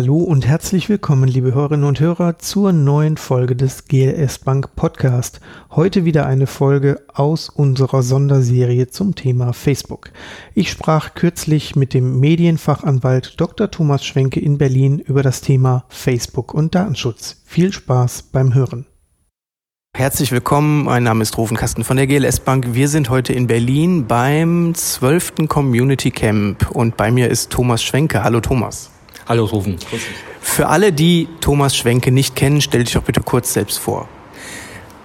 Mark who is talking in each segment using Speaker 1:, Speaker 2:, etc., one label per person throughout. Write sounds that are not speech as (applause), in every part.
Speaker 1: Hallo und herzlich willkommen, liebe Hörerinnen und Hörer, zur neuen Folge des GLS Bank Podcast. Heute wieder eine Folge aus unserer Sonderserie zum Thema Facebook. Ich sprach kürzlich mit dem Medienfachanwalt Dr. Thomas Schwenke in Berlin über das Thema Facebook und Datenschutz. Viel Spaß beim Hören. Herzlich willkommen, mein Name ist Rufen Kasten von der GLS Bank. Wir sind heute in Berlin beim 12. Community Camp und bei mir ist Thomas Schwenke. Hallo Thomas.
Speaker 2: Hallo Rufen.
Speaker 1: Für alle, die Thomas Schwenke nicht kennen, stell dich doch bitte kurz selbst vor.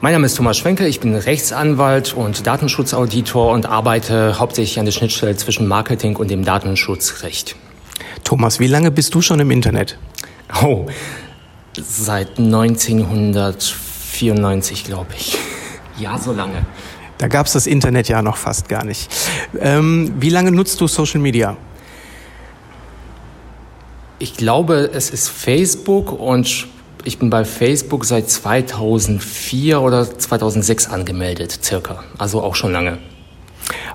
Speaker 2: Mein Name ist Thomas Schwenke, ich bin Rechtsanwalt und Datenschutzauditor und arbeite hauptsächlich an der Schnittstelle zwischen Marketing und dem Datenschutzrecht.
Speaker 1: Thomas, wie lange bist du schon im Internet?
Speaker 2: Oh, seit 1994, glaube ich. Ja, so lange.
Speaker 1: Da gab es das Internet ja noch fast gar nicht. Ähm, wie lange nutzt du Social Media?
Speaker 2: Ich glaube, es ist Facebook und ich bin bei Facebook seit 2004 oder 2006 angemeldet, circa. Also auch schon lange.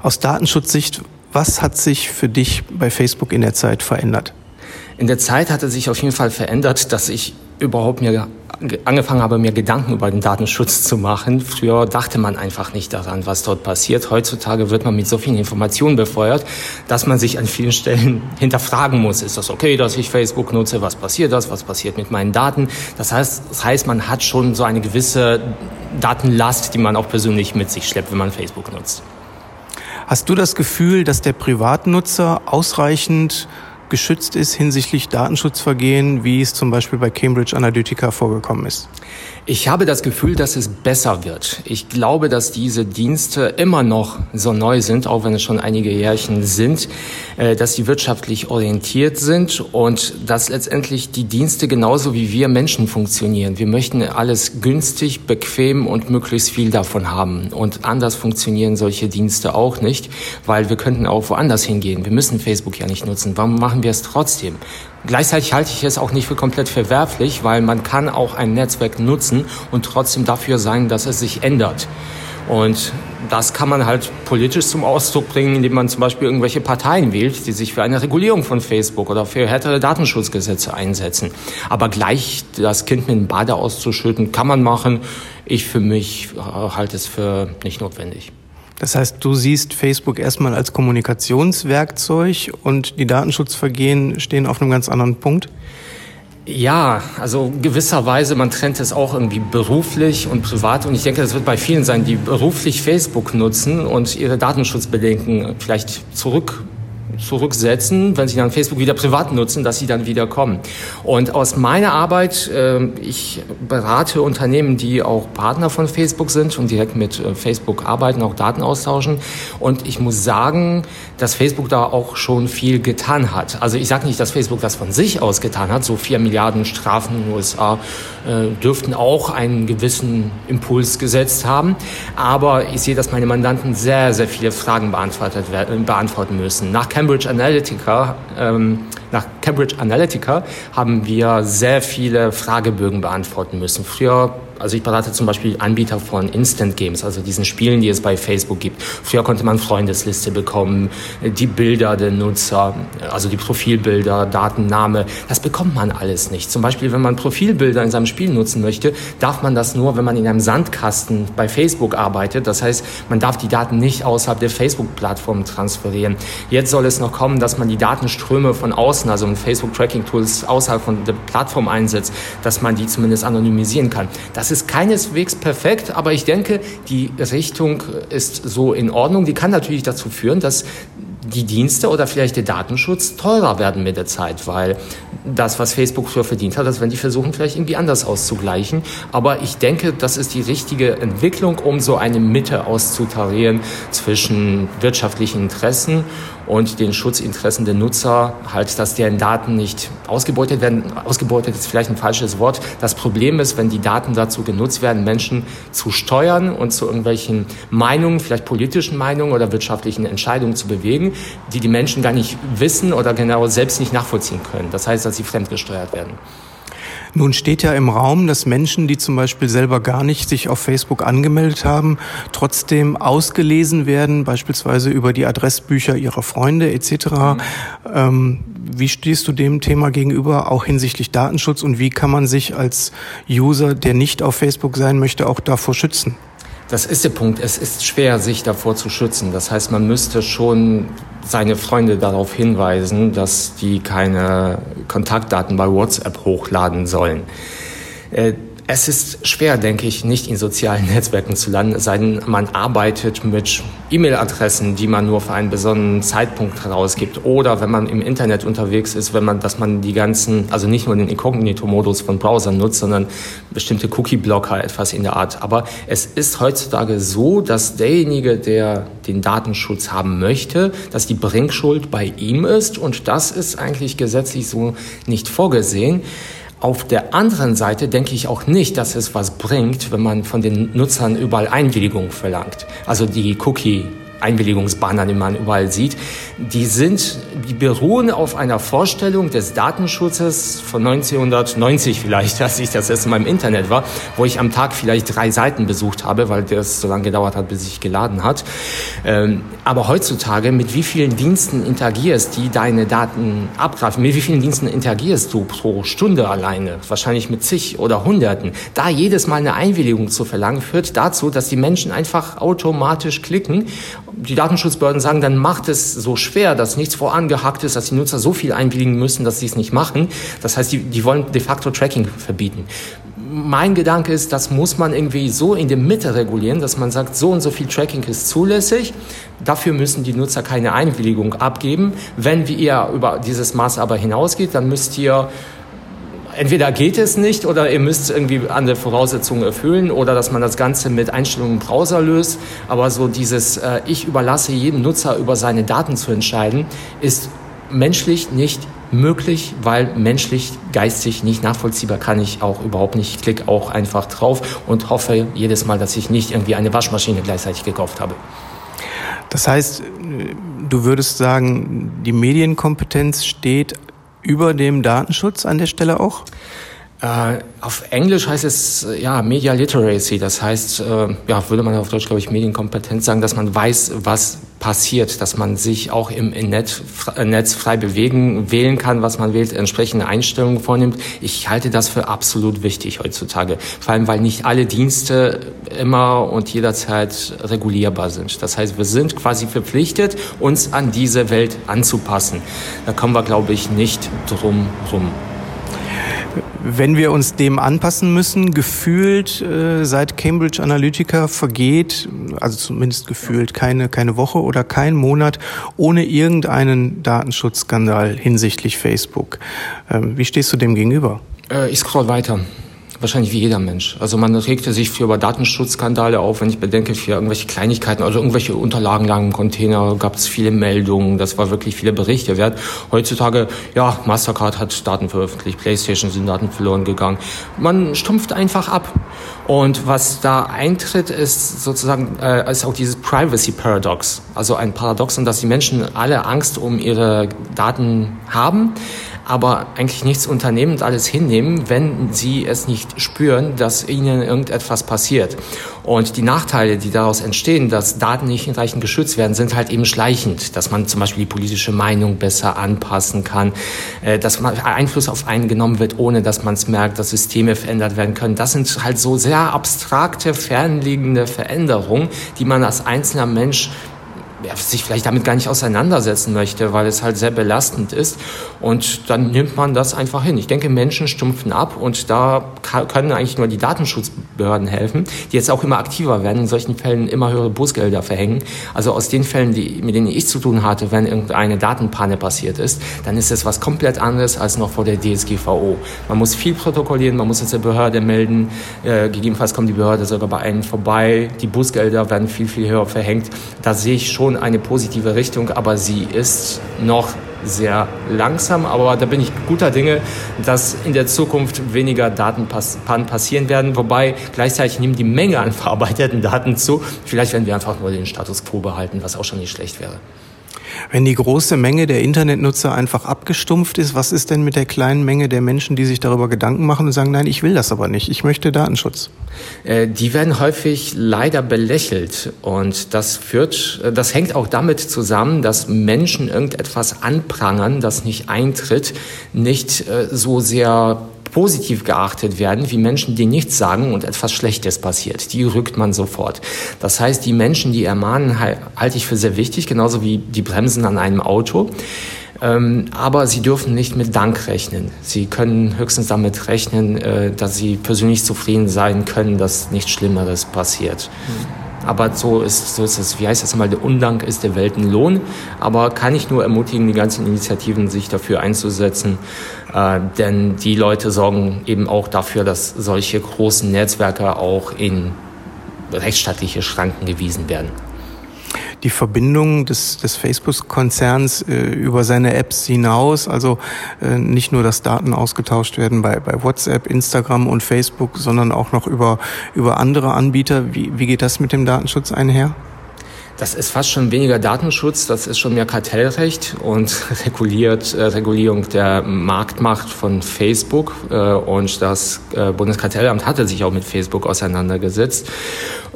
Speaker 1: Aus Datenschutzsicht, was hat sich für dich bei Facebook in der Zeit verändert?
Speaker 2: In der Zeit hatte sich auf jeden Fall verändert, dass ich überhaupt mir angefangen habe, mir Gedanken über den Datenschutz zu machen. Früher dachte man einfach nicht daran, was dort passiert. Heutzutage wird man mit so vielen Informationen befeuert, dass man sich an vielen Stellen (laughs) hinterfragen muss. Ist das okay, dass ich Facebook nutze? Was passiert das? Was passiert mit meinen Daten? Das heißt, das heißt, man hat schon so eine gewisse Datenlast, die man auch persönlich mit sich schleppt, wenn man Facebook nutzt.
Speaker 1: Hast du das Gefühl, dass der Privatnutzer ausreichend geschützt ist hinsichtlich Datenschutzvergehen, wie es zum Beispiel bei Cambridge Analytica vorgekommen ist?
Speaker 2: Ich habe das Gefühl, dass es besser wird. Ich glaube, dass diese Dienste immer noch so neu sind, auch wenn es schon einige Jährchen sind, äh, dass sie wirtschaftlich orientiert sind und dass letztendlich die Dienste genauso wie wir Menschen funktionieren. Wir möchten alles günstig, bequem und möglichst viel davon haben. Und anders funktionieren solche Dienste auch nicht, weil wir könnten auch woanders hingehen. Wir müssen Facebook ja nicht nutzen. Warum machen wir es trotzdem? Gleichzeitig halte ich es auch nicht für komplett verwerflich, weil man kann auch ein Netzwerk nutzen und trotzdem dafür sein, dass es sich ändert. Und das kann man halt politisch zum Ausdruck bringen, indem man zum Beispiel irgendwelche Parteien wählt, die sich für eine Regulierung von Facebook oder für härtere Datenschutzgesetze einsetzen. Aber gleich das Kind mit dem Bade auszuschütten, kann man machen. Ich für mich äh, halte es für nicht notwendig.
Speaker 1: Das heißt, du siehst Facebook erstmal als Kommunikationswerkzeug und die Datenschutzvergehen stehen auf einem ganz anderen Punkt?
Speaker 2: Ja, also gewisserweise, man trennt es auch irgendwie beruflich und privat. Und ich denke, das wird bei vielen sein, die beruflich Facebook nutzen und ihre Datenschutzbedenken vielleicht zurück zurücksetzen, wenn sie dann Facebook wieder privat nutzen, dass sie dann wieder kommen. Und aus meiner Arbeit, äh, ich berate Unternehmen, die auch Partner von Facebook sind und direkt mit äh, Facebook arbeiten, auch Daten austauschen. Und ich muss sagen, dass Facebook da auch schon viel getan hat. Also ich sage nicht, dass Facebook das von sich aus getan hat. So vier Milliarden Strafen in den USA äh, dürften auch einen gewissen Impuls gesetzt haben. Aber ich sehe, dass meine Mandanten sehr, sehr viele Fragen werden, beantworten müssen. Nach Cambridge Analytica, ähm, nach Cambridge Analytica haben wir sehr viele Fragebögen beantworten müssen. Früher also ich berate zum Beispiel Anbieter von Instant Games, also diesen Spielen, die es bei Facebook gibt. Früher konnte man Freundesliste bekommen, die Bilder der Nutzer, also die Profilbilder, Datenname. Das bekommt man alles nicht. Zum Beispiel, wenn man Profilbilder in seinem Spiel nutzen möchte, darf man das nur, wenn man in einem Sandkasten bei Facebook arbeitet. Das heißt, man darf die Daten nicht außerhalb der Facebook-Plattform transferieren. Jetzt soll es noch kommen, dass man die Datenströme von außen, also Facebook-Tracking-Tools außerhalb von der Plattform einsetzt, dass man die zumindest anonymisieren kann. Das ist keineswegs perfekt, aber ich denke, die Richtung ist so in Ordnung. Die kann natürlich dazu führen, dass die Dienste oder vielleicht der Datenschutz teurer werden mit der Zeit, weil das, was Facebook für verdient hat, das werden die versuchen vielleicht irgendwie anders auszugleichen. Aber ich denke, das ist die richtige Entwicklung, um so eine Mitte auszutarieren zwischen wirtschaftlichen Interessen und den Schutzinteressen der Nutzer, halt, dass deren Daten nicht ausgebeutet werden. Ausgebeutet ist vielleicht ein falsches Wort. Das Problem ist, wenn die Daten dazu genutzt werden, Menschen zu steuern und zu irgendwelchen Meinungen, vielleicht politischen Meinungen oder wirtschaftlichen Entscheidungen zu bewegen, die die Menschen gar nicht wissen oder genau selbst nicht nachvollziehen können. Das heißt, dass sie fremdgesteuert werden.
Speaker 1: Nun steht ja im Raum, dass Menschen, die zum Beispiel selber gar nicht sich auf Facebook angemeldet haben, trotzdem ausgelesen werden, beispielsweise über die Adressbücher ihrer Freunde etc. Mhm. Ähm, wie stehst du dem Thema gegenüber, auch hinsichtlich Datenschutz und wie kann man sich als User, der nicht auf Facebook sein möchte, auch davor schützen?
Speaker 2: Das ist der Punkt. Es ist schwer, sich davor zu schützen. Das heißt, man müsste schon seine Freunde darauf hinweisen, dass die keine Kontaktdaten bei WhatsApp hochladen sollen. Es ist schwer, denke ich, nicht in sozialen Netzwerken zu landen, sei denn, man arbeitet mit E-Mail-Adressen, die man nur für einen besonderen Zeitpunkt herausgibt. Oder wenn man im Internet unterwegs ist, wenn man, dass man die ganzen, also nicht nur den Inkognito-Modus von Browsern nutzt, sondern bestimmte Cookie-Blocker, etwas in der Art. Aber es ist heutzutage so, dass derjenige, der den Datenschutz haben möchte, dass die Bringschuld bei ihm ist. Und das ist eigentlich gesetzlich so nicht vorgesehen. Auf der anderen Seite denke ich auch nicht, dass es was bringt, wenn man von den Nutzern überall Einwilligung verlangt. Also die Cookie Einwilligungsbanner, die man überall sieht, die sind, die beruhen auf einer Vorstellung des Datenschutzes von 1990 vielleicht, (laughs) als ich das erste Mal im Internet war, wo ich am Tag vielleicht drei Seiten besucht habe, weil das so lange gedauert hat, bis sich geladen hat. Ähm, aber heutzutage, mit wie vielen Diensten interagierst, die deine Daten abgreifen, mit wie vielen Diensten interagierst du pro Stunde alleine? Wahrscheinlich mit zig oder hunderten. Da jedes Mal eine Einwilligung zu verlangen, führt dazu, dass die Menschen einfach automatisch klicken die Datenschutzbehörden sagen, dann macht es so schwer, dass nichts vorangehackt ist, dass die Nutzer so viel einwilligen müssen, dass sie es nicht machen. Das heißt, die, die wollen de facto Tracking verbieten. Mein Gedanke ist, das muss man irgendwie so in der Mitte regulieren, dass man sagt, so und so viel Tracking ist zulässig. Dafür müssen die Nutzer keine Einwilligung abgeben. Wenn ihr über dieses Maß aber hinausgeht, dann müsst ihr entweder geht es nicht oder ihr müsst irgendwie andere Voraussetzungen erfüllen oder dass man das Ganze mit Einstellungen im Browser löst. Aber so dieses, äh, ich überlasse jedem Nutzer über seine Daten zu entscheiden, ist menschlich nicht möglich, weil menschlich, geistig nicht nachvollziehbar kann ich auch überhaupt nicht. Ich klicke auch einfach drauf und hoffe jedes Mal, dass ich nicht irgendwie eine Waschmaschine gleichzeitig gekauft habe.
Speaker 1: Das heißt, du würdest sagen, die Medienkompetenz steht über dem Datenschutz an der Stelle auch?
Speaker 2: Äh, auf Englisch heißt es äh, ja Media Literacy, das heißt, äh, ja, würde man auf Deutsch glaube ich Medienkompetenz sagen, dass man weiß, was passiert, dass man sich auch im, im Netz, Netz frei bewegen, wählen kann, was man wählt, entsprechende Einstellungen vornimmt. Ich halte das für absolut wichtig heutzutage, vor allem weil nicht alle Dienste immer und jederzeit regulierbar sind. Das heißt, wir sind quasi verpflichtet, uns an diese Welt anzupassen. Da kommen wir glaube ich nicht drum rum
Speaker 1: wenn wir uns dem anpassen müssen, gefühlt äh, seit Cambridge Analytica vergeht, also zumindest gefühlt keine, keine Woche oder kein Monat ohne irgendeinen Datenschutzskandal hinsichtlich Facebook. Ähm, wie stehst du dem gegenüber?
Speaker 2: Äh, ich scroll weiter wahrscheinlich wie jeder Mensch. Also man regte sich für über Datenschutzskandale auf, wenn ich bedenke, für irgendwelche Kleinigkeiten, also irgendwelche Unterlagen lagen im Container, gab es viele Meldungen, das war wirklich viele Berichte wert. Heutzutage, ja, Mastercard hat Daten veröffentlicht, Playstation sind Daten verloren gegangen. Man stumpft einfach ab. Und was da eintritt, ist sozusagen, äh, ist auch dieses Privacy Paradox. Also ein Paradoxon, dass die Menschen alle Angst um ihre Daten haben aber eigentlich nichts unternehmen und alles hinnehmen, wenn sie es nicht spüren, dass ihnen irgendetwas passiert. Und die Nachteile, die daraus entstehen, dass Daten nicht hinreichend geschützt werden, sind halt eben schleichend, dass man zum Beispiel die politische Meinung besser anpassen kann, äh, dass man Einfluss auf einen genommen wird, ohne dass man es merkt, dass Systeme verändert werden können. Das sind halt so sehr abstrakte, fernliegende Veränderungen, die man als einzelner Mensch ja, sich vielleicht damit gar nicht auseinandersetzen möchte, weil es halt sehr belastend ist. Und dann nimmt man das einfach hin. Ich denke, Menschen stumpfen ab und da können eigentlich nur die Datenschutzbehörden helfen, die jetzt auch immer aktiver werden, in solchen Fällen immer höhere Bußgelder verhängen. Also aus den Fällen, die, mit denen ich zu tun hatte, wenn irgendeine Datenpanne passiert ist, dann ist es was komplett anderes als noch vor der DSGVO. Man muss viel protokollieren, man muss es der Behörde melden, äh, gegebenenfalls kommt die Behörde sogar bei einem vorbei, die Bußgelder werden viel, viel höher verhängt. Da sehe ich schon eine positive Richtung, aber sie ist noch sehr langsam. Aber da bin ich guter Dinge, dass in der Zukunft weniger Datenpannen passieren werden. Wobei gleichzeitig nimmt die Menge an (laughs) verarbeiteten Daten zu. Vielleicht werden wir einfach nur den Status quo behalten, was auch schon nicht schlecht wäre.
Speaker 1: Wenn die große Menge der Internetnutzer einfach abgestumpft ist, was ist denn mit der kleinen Menge der Menschen, die sich darüber Gedanken machen und sagen, nein, ich will das aber nicht, ich möchte Datenschutz?
Speaker 2: Äh, die werden häufig leider belächelt und das führt, äh, das hängt auch damit zusammen, dass Menschen irgendetwas anprangern, das nicht eintritt, nicht äh, so sehr positiv geachtet werden wie Menschen, die nichts sagen und etwas Schlechtes passiert. Die rückt man sofort. Das heißt, die Menschen, die ermahnen, halte ich für sehr wichtig, genauso wie die Bremsen an einem Auto. Ähm, aber sie dürfen nicht mit Dank rechnen. Sie können höchstens damit rechnen, äh, dass sie persönlich zufrieden sein können, dass nichts Schlimmeres passiert. Mhm. Aber so ist, so ist es, wie heißt das mal, der Undank ist der Weltenlohn. Aber kann ich nur ermutigen, die ganzen Initiativen sich dafür einzusetzen. Äh, denn die Leute sorgen eben auch dafür, dass solche großen Netzwerke auch in rechtsstaatliche Schranken gewiesen werden
Speaker 1: die Verbindung des, des Facebook-Konzerns äh, über seine Apps hinaus. Also äh, nicht nur, dass Daten ausgetauscht werden bei, bei WhatsApp, Instagram und Facebook, sondern auch noch über, über andere Anbieter. Wie, wie geht das mit dem Datenschutz einher?
Speaker 2: Das ist fast schon weniger Datenschutz, das ist schon mehr Kartellrecht und (laughs) reguliert äh, Regulierung der Marktmacht von Facebook. Äh, und das äh, Bundeskartellamt hatte sich auch mit Facebook auseinandergesetzt.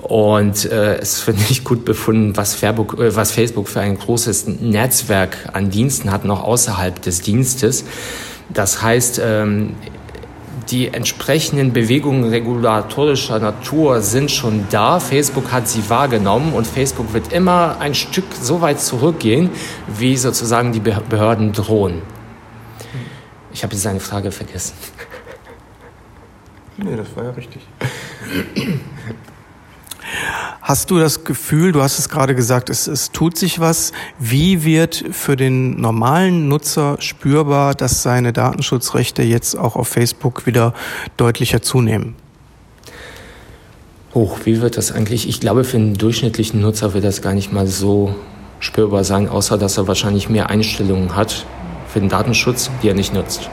Speaker 2: Und äh, es wird nicht gut befunden, was Facebook, äh, was Facebook für ein großes Netzwerk an Diensten hat, noch außerhalb des Dienstes. Das heißt, ähm, die entsprechenden Bewegungen regulatorischer Natur sind schon da. Facebook hat sie wahrgenommen und Facebook wird immer ein Stück so weit zurückgehen, wie sozusagen die Behörden drohen. Ich habe jetzt eine Frage vergessen.
Speaker 1: Nee, das war ja richtig. (clears throat) Hast du das Gefühl, du hast es gerade gesagt, es, es tut sich was. Wie wird für den normalen Nutzer spürbar, dass seine Datenschutzrechte jetzt auch auf Facebook wieder deutlicher zunehmen?
Speaker 2: Hoch, wie wird das eigentlich? Ich glaube, für einen durchschnittlichen Nutzer wird das gar nicht mal so spürbar sein, außer dass er wahrscheinlich mehr Einstellungen hat für den Datenschutz, die er nicht nutzt.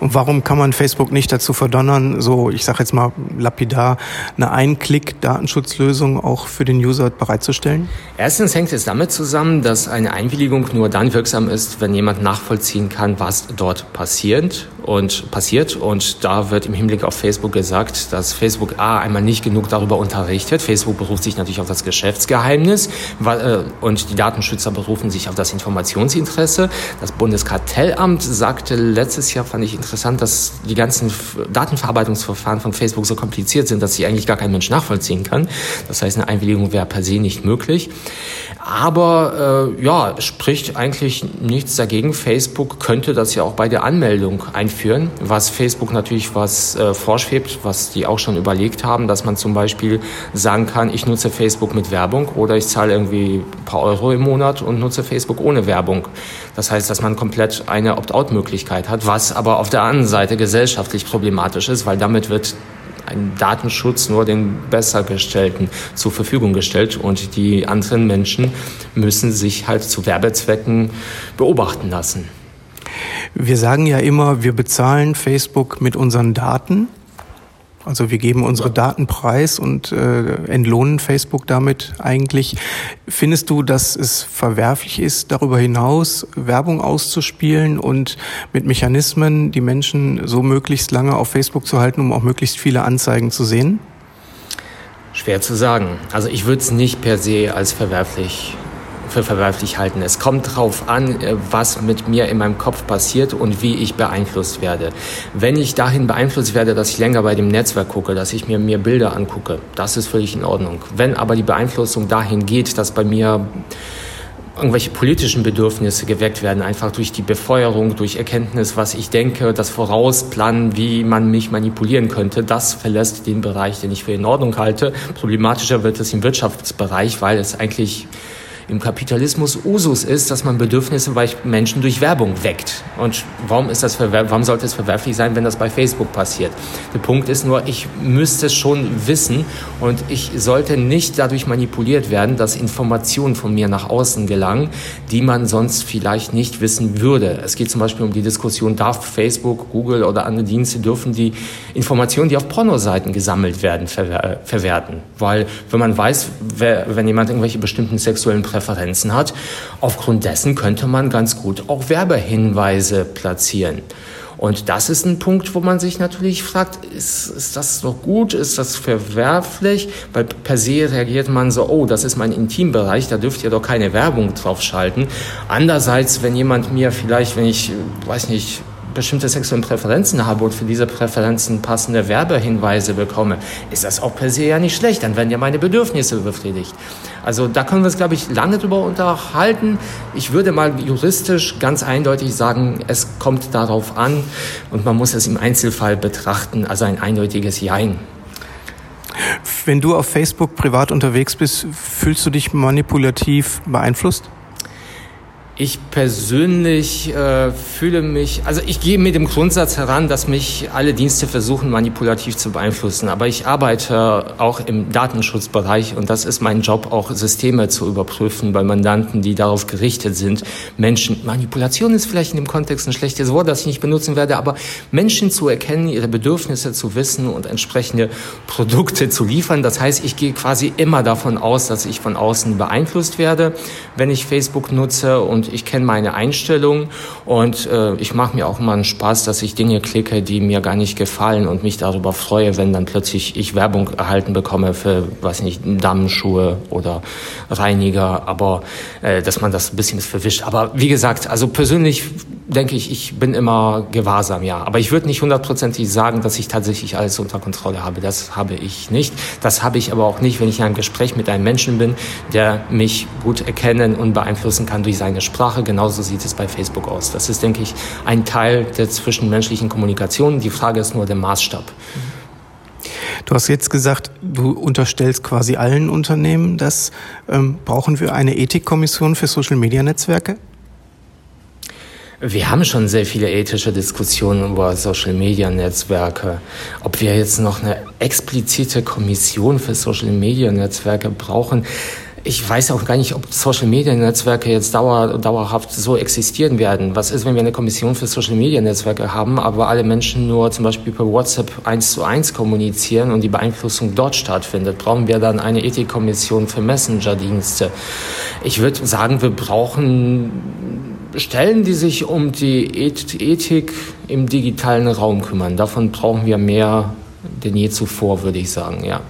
Speaker 1: Und warum kann man Facebook nicht dazu verdonnern, so, ich sage jetzt mal lapidar, eine Ein-Klick-Datenschutzlösung auch für den User bereitzustellen?
Speaker 2: Erstens hängt es damit zusammen, dass eine Einwilligung nur dann wirksam ist, wenn jemand nachvollziehen kann, was dort passiert und passiert. Und da wird im Hinblick auf Facebook gesagt, dass Facebook A einmal nicht genug darüber unterrichtet. Facebook beruft sich natürlich auf das Geschäftsgeheimnis äh, und die Datenschützer berufen sich auf das Informationsinteresse. Das Bundeskartellamt sagte letztes Jahr, fand ich interessant, dass die ganzen Datenverarbeitungsverfahren von Facebook so kompliziert sind, dass sie eigentlich gar kein Mensch nachvollziehen kann. Das heißt, eine Einwilligung wäre per se nicht möglich. Aber äh, ja, spricht eigentlich nichts dagegen. Facebook könnte das ja auch bei der Anmeldung einführen, was Facebook natürlich was äh, vorschwebt, was die auch schon überlegt haben, dass man zum Beispiel sagen kann, ich nutze Facebook mit Werbung oder ich zahle irgendwie ein paar Euro im Monat und nutze Facebook ohne Werbung. Das heißt, dass man komplett eine Opt-out-Möglichkeit hat, was aber auf der anderen Seite gesellschaftlich problematisch ist, weil damit wird ein Datenschutz nur den Bessergestellten zur Verfügung gestellt und die anderen Menschen müssen sich halt zu Werbezwecken beobachten lassen.
Speaker 1: Wir sagen ja immer, wir bezahlen Facebook mit unseren Daten. Also wir geben unsere Daten preis und äh, entlohnen Facebook damit eigentlich. Findest du, dass es verwerflich ist, darüber hinaus Werbung auszuspielen und mit Mechanismen die Menschen so möglichst lange auf Facebook zu halten, um auch möglichst viele Anzeigen zu sehen?
Speaker 2: Schwer zu sagen. Also ich würde es nicht per se als verwerflich für verwerflich halten. Es kommt darauf an, äh, was mit mir in meinem Kopf passiert und wie ich beeinflusst werde. Wenn ich dahin beeinflusst werde, dass ich länger bei dem Netzwerk gucke, dass ich mir, mir Bilder angucke, das ist völlig in Ordnung. Wenn aber die Beeinflussung dahin geht, dass bei mir irgendwelche politischen Bedürfnisse geweckt werden, einfach durch die Befeuerung, durch Erkenntnis, was ich denke, das Vorausplanen, wie man mich manipulieren könnte, das verlässt den Bereich, den ich für in Ordnung halte. Problematischer wird es im Wirtschaftsbereich, weil es eigentlich im Kapitalismus Usus ist, dass man Bedürfnisse bei Menschen durch Werbung weckt. Und warum, ist das warum sollte es verwerflich sein, wenn das bei Facebook passiert? Der Punkt ist nur, ich müsste es schon wissen und ich sollte nicht dadurch manipuliert werden, dass Informationen von mir nach außen gelangen, die man sonst vielleicht nicht wissen würde. Es geht zum Beispiel um die Diskussion, darf Facebook, Google oder andere Dienste dürfen die Informationen, die auf Pornoseiten gesammelt werden, verwerten? Weil wenn man weiß, wer, wenn jemand irgendwelche bestimmten sexuellen Präferenzen Präferenzen hat. Aufgrund dessen könnte man ganz gut auch Werbehinweise platzieren. Und das ist ein Punkt, wo man sich natürlich fragt, ist, ist das noch gut, ist das verwerflich? Weil per se reagiert man so, oh, das ist mein Intimbereich, da dürft ihr doch keine Werbung drauf schalten. Andererseits, wenn jemand mir vielleicht, wenn ich, weiß nicht, bestimmte sexuelle Präferenzen habe und für diese Präferenzen passende Werbehinweise bekomme, ist das auch per se ja nicht schlecht. Dann werden ja meine Bedürfnisse befriedigt. Also da können wir uns, glaube ich, lange drüber unterhalten. Ich würde mal juristisch ganz eindeutig sagen, es kommt darauf an und man muss es im Einzelfall betrachten, also ein eindeutiges Jein.
Speaker 1: Wenn du auf Facebook privat unterwegs bist, fühlst du dich manipulativ beeinflusst?
Speaker 2: Ich persönlich äh, fühle mich, also ich gehe mit dem Grundsatz heran, dass mich alle Dienste versuchen, manipulativ zu beeinflussen. Aber ich arbeite auch im Datenschutzbereich und das ist mein Job, auch Systeme zu überprüfen bei Mandanten, die darauf gerichtet sind, Menschen, Manipulation ist vielleicht in dem Kontext ein schlechtes Wort, das ich nicht benutzen werde, aber Menschen zu erkennen, ihre Bedürfnisse zu wissen und entsprechende Produkte zu liefern. Das heißt, ich gehe quasi immer davon aus, dass ich von außen beeinflusst werde, wenn ich Facebook nutze und ich kenne meine Einstellungen und äh, ich mache mir auch immer einen Spaß, dass ich Dinge klicke, die mir gar nicht gefallen und mich darüber freue, wenn dann plötzlich ich Werbung erhalten bekomme für, weiß nicht, Damenschuhe oder Reiniger, aber äh, dass man das ein bisschen verwischt. Aber wie gesagt, also persönlich denke ich, ich bin immer gewahrsam, ja. Aber ich würde nicht hundertprozentig sagen, dass ich tatsächlich alles unter Kontrolle habe. Das habe ich nicht. Das habe ich aber auch nicht, wenn ich in einem Gespräch mit einem Menschen bin, der mich gut erkennen und beeinflussen kann durch seine Sprache. Genauso sieht es bei Facebook aus. Das ist, denke ich, ein Teil der zwischenmenschlichen Kommunikation. Die Frage ist nur der Maßstab.
Speaker 1: Du hast jetzt gesagt, du unterstellst quasi allen Unternehmen das. Ähm, brauchen wir eine Ethikkommission für Social-Media-Netzwerke?
Speaker 2: Wir haben schon sehr viele ethische Diskussionen über Social-Media-Netzwerke. Ob wir jetzt noch eine explizite Kommission für Social-Media-Netzwerke brauchen, ich weiß auch gar nicht, ob Social-Media-Netzwerke jetzt dauer, dauerhaft so existieren werden. Was ist, wenn wir eine Kommission für Social-Media-Netzwerke haben, aber alle Menschen nur zum Beispiel per WhatsApp eins zu eins kommunizieren und die Beeinflussung dort stattfindet? Brauchen wir dann eine Ethikkommission für Messenger-Dienste? Ich würde sagen, wir brauchen Stellen, die sich um die Ethik im digitalen Raum kümmern. Davon brauchen wir mehr denn je zuvor, würde ich sagen, ja.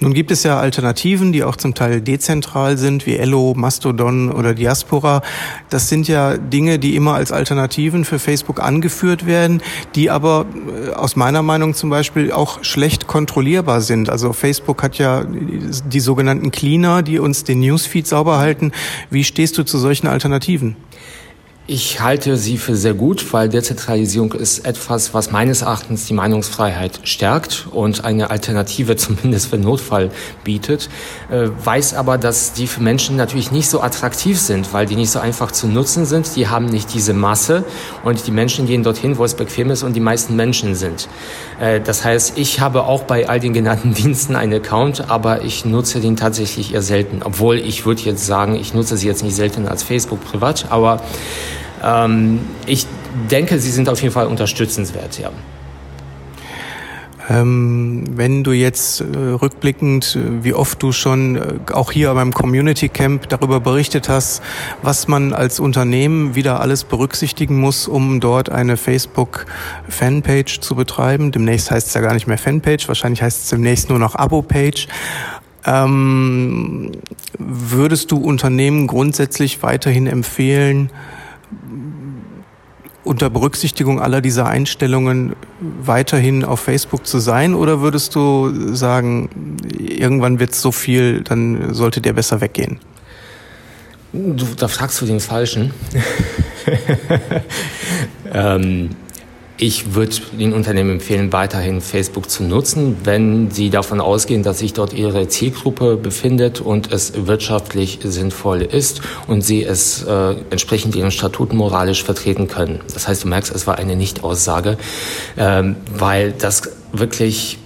Speaker 1: Nun gibt es ja Alternativen, die auch zum Teil dezentral sind, wie Ello, Mastodon oder Diaspora. Das sind ja Dinge, die immer als Alternativen für Facebook angeführt werden, die aber äh, aus meiner Meinung zum Beispiel auch schlecht kontrollierbar sind. Also Facebook hat ja die sogenannten Cleaner, die uns den Newsfeed sauber halten. Wie stehst du zu solchen Alternativen?
Speaker 2: Ich halte sie für sehr gut, weil Dezentralisierung ist etwas, was meines Erachtens die Meinungsfreiheit stärkt und eine Alternative (laughs) zumindest für Notfall bietet. Äh, weiß aber, dass die für Menschen natürlich nicht so attraktiv sind, weil die nicht so einfach zu nutzen sind. Die haben nicht diese Masse und die Menschen gehen dorthin, wo es bequem ist und die meisten Menschen sind. Äh, das heißt, ich habe auch bei all den genannten (laughs) Diensten einen Account, aber ich nutze den tatsächlich eher selten. Obwohl ich würde jetzt sagen, ich nutze sie jetzt nicht selten als Facebook privat, aber ähm, ich denke, sie sind auf jeden Fall unterstützenswert, ja.
Speaker 1: Ähm, wenn du jetzt äh, rückblickend, äh, wie oft du schon äh, auch hier beim Community Camp darüber berichtet hast, was man als Unternehmen wieder alles berücksichtigen muss, um dort eine Facebook Fanpage zu betreiben. Demnächst heißt es ja gar nicht mehr Fanpage, wahrscheinlich heißt es demnächst nur noch Abo-Page. Ähm, würdest du Unternehmen grundsätzlich weiterhin empfehlen, unter Berücksichtigung aller dieser Einstellungen weiterhin auf Facebook zu sein? Oder würdest du sagen, irgendwann wird es so viel, dann sollte der besser weggehen?
Speaker 2: Du, da fragst du den Falschen. (laughs) ähm, ich würde den Unternehmen empfehlen, weiterhin Facebook zu nutzen, wenn sie davon ausgehen, dass sich dort ihre Zielgruppe befindet und es wirtschaftlich sinnvoll ist und sie es äh, entsprechend ihren Statuten moralisch vertreten können. Das heißt, du merkst, es war eine Nichtaussage, ähm, weil das wirklich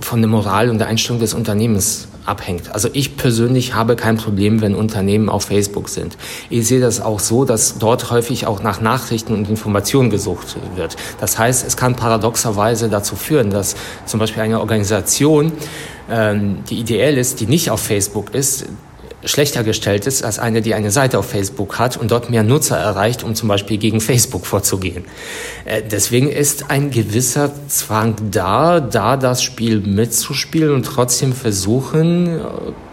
Speaker 2: von der Moral und der Einstellung des Unternehmens abhängt. Also ich persönlich habe kein Problem, wenn Unternehmen auf Facebook sind. Ich sehe das auch so, dass dort häufig auch nach Nachrichten und Informationen gesucht wird. Das heißt, es kann paradoxerweise dazu führen, dass zum Beispiel eine Organisation, ähm, die ideell ist, die nicht auf Facebook ist, schlechter gestellt ist als eine, die eine Seite auf Facebook hat und dort mehr Nutzer erreicht, um zum Beispiel gegen Facebook vorzugehen. Äh, deswegen ist ein gewisser Zwang da, da das Spiel mitzuspielen und trotzdem versuchen, äh,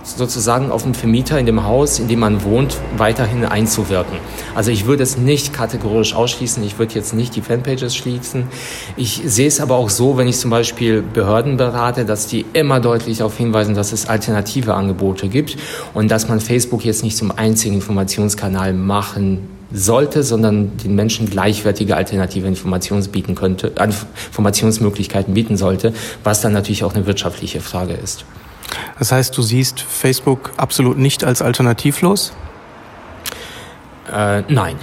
Speaker 2: sozusagen auf den Vermieter in dem Haus, in dem man wohnt, weiterhin einzuwirken. Also ich würde es nicht kategorisch ausschließen, ich würde jetzt nicht die Fanpages schließen. Ich sehe es aber auch so, wenn ich zum Beispiel Behörden berate, dass die immer deutlich darauf hinweisen, dass es alternative Angebote gibt und dass man Facebook jetzt nicht zum einzigen Informationskanal machen sollte, sondern den Menschen gleichwertige alternative Informations bieten könnte, Informationsmöglichkeiten bieten sollte, was dann natürlich auch eine wirtschaftliche Frage ist.
Speaker 1: Das heißt, du siehst Facebook absolut nicht als alternativlos?
Speaker 2: Äh, nein.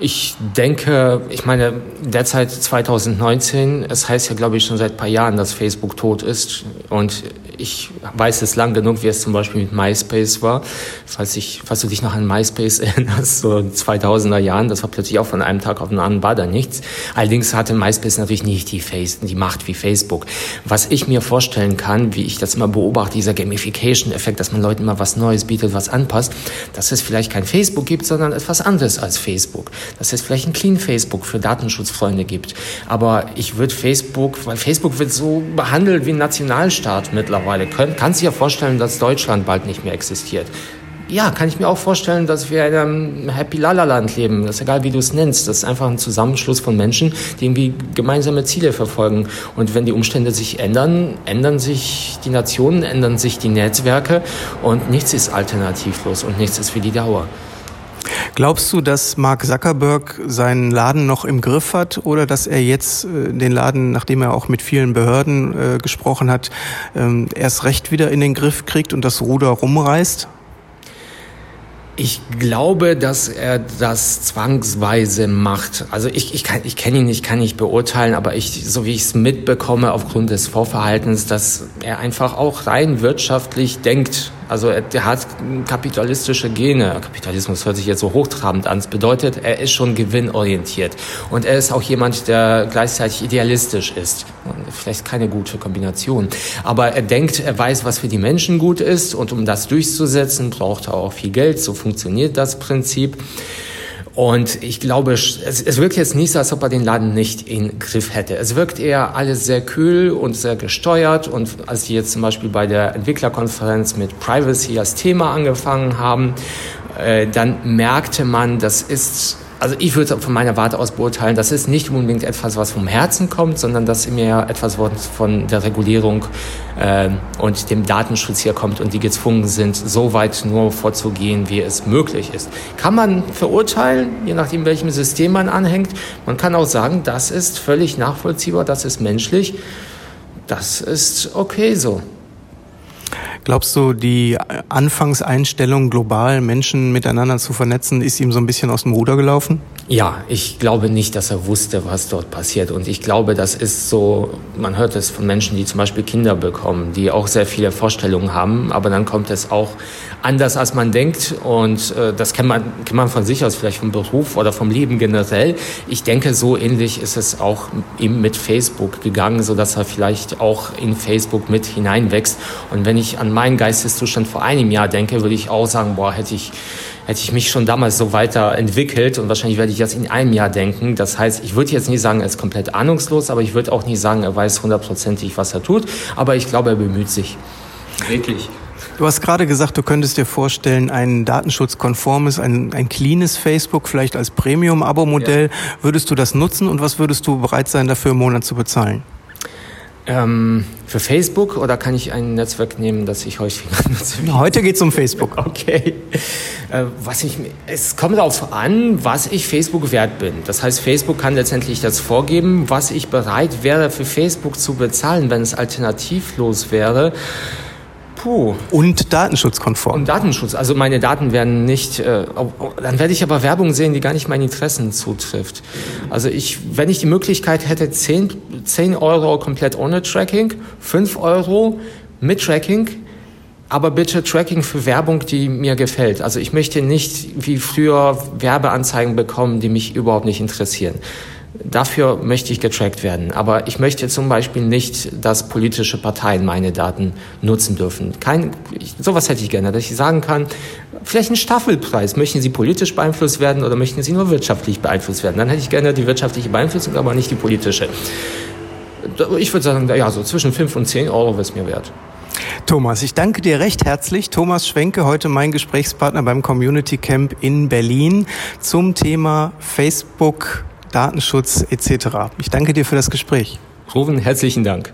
Speaker 2: Ich denke, ich meine, derzeit 2019, es heißt ja, glaube ich, schon seit ein paar Jahren, dass Facebook tot ist. Und ich weiß es lang genug, wie es zum Beispiel mit MySpace war. Falls, ich, falls du dich noch an MySpace (laughs) erinnerst, so 2000er Jahren, das war plötzlich auch von einem Tag auf den anderen, war da nichts. Allerdings hatte MySpace natürlich nicht die, Face, die Macht wie Facebook. Was ich mir vorstellen kann, wie ich das immer beobachte, dieser Gamification-Effekt, dass man Leuten immer was Neues bietet, was anpasst, dass es vielleicht kein Facebook gibt, sondern etwas anderes als Facebook. Dass es vielleicht ein Clean Facebook für Datenschutzfreunde gibt. Aber ich würde Facebook, weil Facebook wird so behandelt wie ein Nationalstaat mittlerweile können. Kannst du dir vorstellen, dass Deutschland bald nicht mehr existiert? Ja, kann ich mir auch vorstellen, dass wir in einem Happy Lala Land leben. Das ist egal, wie du es nennst. Das ist einfach ein Zusammenschluss von Menschen, die irgendwie gemeinsame Ziele verfolgen. Und wenn die Umstände sich ändern, ändern sich die Nationen, ändern sich die Netzwerke und nichts ist alternativlos und nichts ist für die Dauer.
Speaker 1: Glaubst du, dass Mark Zuckerberg seinen Laden noch im Griff hat oder dass er jetzt äh, den Laden, nachdem er auch mit vielen Behörden äh, gesprochen hat, ähm, erst recht wieder in den Griff kriegt und das Ruder rumreißt?
Speaker 2: Ich glaube, dass er das zwangsweise macht. Also ich, ich, kann, ich kenne ihn nicht, kann nicht beurteilen, aber ich, so wie ich es mitbekomme aufgrund des Vorverhaltens, dass er einfach auch rein wirtschaftlich denkt also er, er hat kapitalistische Gene. Kapitalismus hört sich jetzt so hochtrabend an. Das bedeutet, er ist schon gewinnorientiert. Und er ist auch jemand, der gleichzeitig idealistisch ist. Vielleicht keine gute Kombination. Aber er denkt, er weiß, was für die Menschen gut ist. Und um das durchzusetzen, braucht er auch viel Geld. So funktioniert das Prinzip. Und ich glaube, es, es wirkt jetzt nicht so, als ob er den Laden nicht in Griff hätte. Es wirkt eher alles sehr kühl und sehr gesteuert. Und als die jetzt zum Beispiel bei der Entwicklerkonferenz mit Privacy als Thema angefangen haben, äh, dann merkte man, das ist also ich würde von meiner Warte aus beurteilen, das ist nicht unbedingt etwas, was vom Herzen kommt, sondern dass mir etwas von der Regulierung äh, und dem Datenschutz hier kommt und die gezwungen sind, so weit nur vorzugehen, wie es möglich ist. Kann man verurteilen, je nachdem, welchem System man anhängt. Man kann auch sagen, das ist völlig nachvollziehbar, das ist menschlich, das ist okay so.
Speaker 1: Glaubst du, die Anfangseinstellung, global Menschen miteinander zu vernetzen, ist ihm so ein bisschen aus dem Ruder gelaufen?
Speaker 2: Ja, ich glaube nicht, dass er wusste, was dort passiert. Und ich glaube, das ist so, man hört es von Menschen, die zum Beispiel Kinder bekommen, die auch sehr viele Vorstellungen haben, aber dann kommt es auch anders, als man denkt. Und äh, das kennt man, kennt man von sich aus, vielleicht vom Beruf oder vom Leben generell. Ich denke, so ähnlich ist es auch ihm mit Facebook gegangen, so dass er vielleicht auch in Facebook mit hineinwächst. Und wenn ich an meinen Geisteszustand vor einem Jahr denke, würde ich auch sagen, boah, hätte ich hätte ich mich schon damals so weiterentwickelt und wahrscheinlich werde ich jetzt in einem Jahr denken. Das heißt, ich würde jetzt nicht sagen, er ist komplett ahnungslos, aber ich würde auch nicht sagen, er weiß hundertprozentig, was er tut. Aber ich glaube, er bemüht sich.
Speaker 1: Wirklich. Du hast gerade gesagt, du könntest dir vorstellen, ein datenschutzkonformes, ein, ein cleanes Facebook, vielleicht als Premium-Abo-Modell. Ja. Würdest du das nutzen und was würdest du bereit sein, dafür im Monat zu bezahlen?
Speaker 2: Ähm, für Facebook oder kann ich ein Netzwerk nehmen, das ich häufiger (laughs) nutze?
Speaker 1: Heute geht es um Facebook. (laughs)
Speaker 2: Okay. Äh, was ich, es kommt darauf an, was ich Facebook wert bin. Das heißt, Facebook kann letztendlich das vorgeben, was ich bereit wäre für Facebook zu bezahlen, wenn es alternativlos wäre.
Speaker 1: Puh. Und datenschutzkonform. Und
Speaker 2: Datenschutz. Also meine Daten werden nicht, äh, dann werde ich aber Werbung sehen, die gar nicht meinen Interessen zutrifft. Also ich, wenn ich die Möglichkeit hätte, 10, 10 Euro komplett ohne Tracking, 5 Euro mit Tracking, aber bitte Tracking für Werbung, die mir gefällt. Also ich möchte nicht wie früher Werbeanzeigen bekommen, die mich überhaupt nicht interessieren. Dafür möchte ich getrackt werden. Aber ich möchte zum Beispiel nicht, dass politische Parteien meine Daten nutzen dürfen. Kein, ich, sowas hätte ich gerne, dass ich sagen kann, vielleicht ein Staffelpreis. Möchten Sie politisch beeinflusst werden oder möchten Sie nur wirtschaftlich beeinflusst werden? Dann hätte ich gerne die wirtschaftliche Beeinflussung, aber nicht die politische. Ich würde sagen, ja, so zwischen 5 und 10 Euro wäre es mir wert.
Speaker 1: Thomas, ich danke dir recht herzlich. Thomas Schwenke, heute mein Gesprächspartner beim Community Camp in Berlin zum Thema Facebook, Datenschutz etc. Ich danke dir für das Gespräch.
Speaker 2: Ruven, herzlichen Dank.